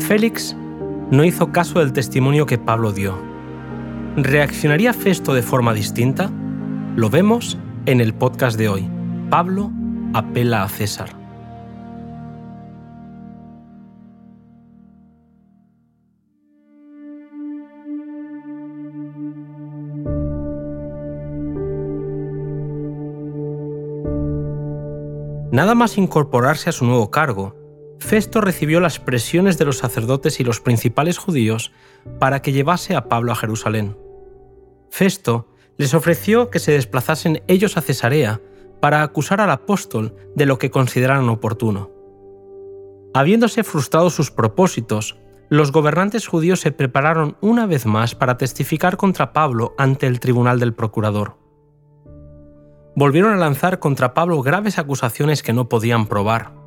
Félix no hizo caso del testimonio que Pablo dio. ¿Reaccionaría Festo de forma distinta? Lo vemos en el podcast de hoy. Pablo apela a César. Nada más incorporarse a su nuevo cargo, Festo recibió las presiones de los sacerdotes y los principales judíos para que llevase a Pablo a Jerusalén. Festo les ofreció que se desplazasen ellos a Cesarea para acusar al apóstol de lo que consideraran oportuno. Habiéndose frustrado sus propósitos, los gobernantes judíos se prepararon una vez más para testificar contra Pablo ante el tribunal del procurador. Volvieron a lanzar contra Pablo graves acusaciones que no podían probar.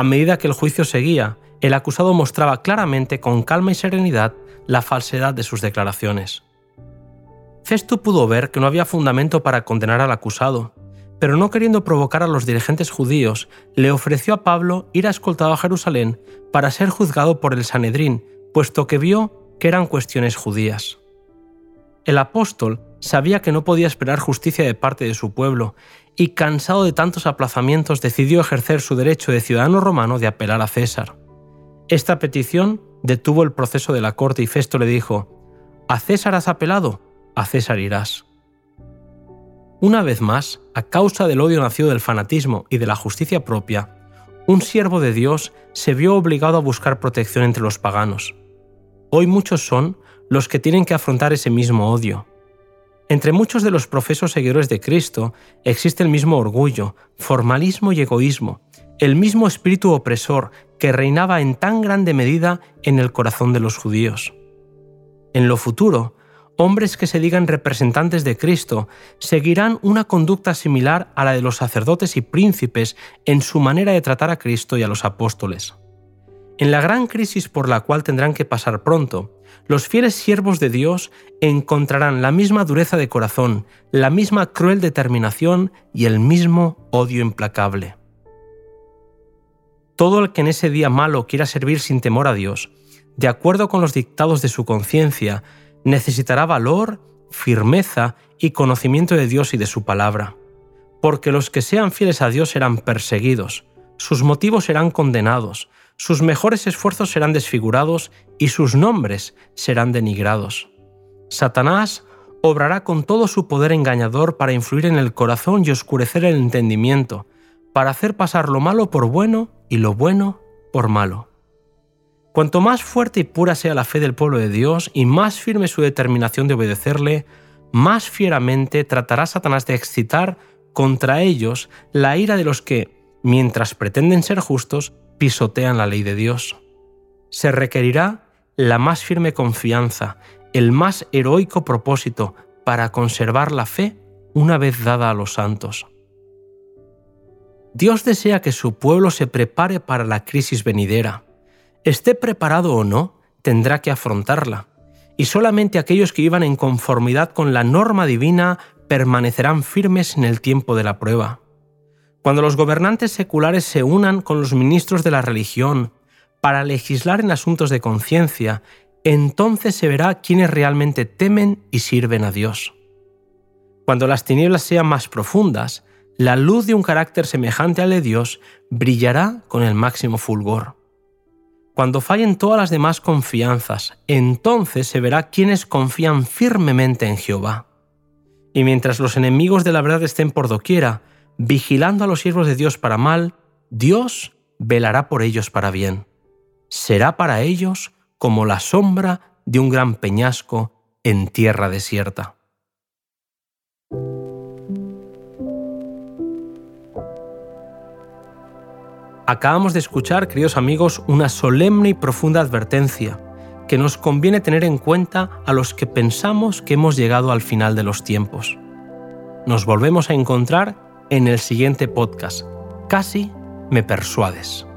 A medida que el juicio seguía, el acusado mostraba claramente con calma y serenidad la falsedad de sus declaraciones. Festo pudo ver que no había fundamento para condenar al acusado, pero no queriendo provocar a los dirigentes judíos, le ofreció a Pablo ir escoltado a Jerusalén para ser juzgado por el Sanedrín, puesto que vio que eran cuestiones judías. El apóstol sabía que no podía esperar justicia de parte de su pueblo, y cansado de tantos aplazamientos decidió ejercer su derecho de ciudadano romano de apelar a César. Esta petición detuvo el proceso de la corte y Festo le dijo, ¿A César has apelado? A César irás. Una vez más, a causa del odio nacido del fanatismo y de la justicia propia, un siervo de Dios se vio obligado a buscar protección entre los paganos. Hoy muchos son los que tienen que afrontar ese mismo odio. Entre muchos de los profesos seguidores de Cristo existe el mismo orgullo, formalismo y egoísmo, el mismo espíritu opresor que reinaba en tan grande medida en el corazón de los judíos. En lo futuro, hombres que se digan representantes de Cristo seguirán una conducta similar a la de los sacerdotes y príncipes en su manera de tratar a Cristo y a los apóstoles. En la gran crisis por la cual tendrán que pasar pronto, los fieles siervos de Dios encontrarán la misma dureza de corazón, la misma cruel determinación y el mismo odio implacable. Todo el que en ese día malo quiera servir sin temor a Dios, de acuerdo con los dictados de su conciencia, necesitará valor, firmeza y conocimiento de Dios y de su palabra. Porque los que sean fieles a Dios serán perseguidos, sus motivos serán condenados, sus mejores esfuerzos serán desfigurados y sus nombres serán denigrados. Satanás obrará con todo su poder engañador para influir en el corazón y oscurecer el entendimiento, para hacer pasar lo malo por bueno y lo bueno por malo. Cuanto más fuerte y pura sea la fe del pueblo de Dios y más firme su determinación de obedecerle, más fieramente tratará Satanás de excitar contra ellos la ira de los que, mientras pretenden ser justos, pisotean la ley de Dios. Se requerirá la más firme confianza, el más heroico propósito para conservar la fe una vez dada a los santos. Dios desea que su pueblo se prepare para la crisis venidera esté preparado o no, tendrá que afrontarla, y solamente aquellos que vivan en conformidad con la norma divina permanecerán firmes en el tiempo de la prueba. Cuando los gobernantes seculares se unan con los ministros de la religión para legislar en asuntos de conciencia, entonces se verá quiénes realmente temen y sirven a Dios. Cuando las tinieblas sean más profundas, la luz de un carácter semejante al de Dios brillará con el máximo fulgor. Cuando fallen todas las demás confianzas, entonces se verá quienes confían firmemente en Jehová. Y mientras los enemigos de la verdad estén por doquiera, vigilando a los siervos de Dios para mal, Dios velará por ellos para bien. Será para ellos como la sombra de un gran peñasco en tierra desierta. Acabamos de escuchar, queridos amigos, una solemne y profunda advertencia que nos conviene tener en cuenta a los que pensamos que hemos llegado al final de los tiempos. Nos volvemos a encontrar en el siguiente podcast. Casi me persuades.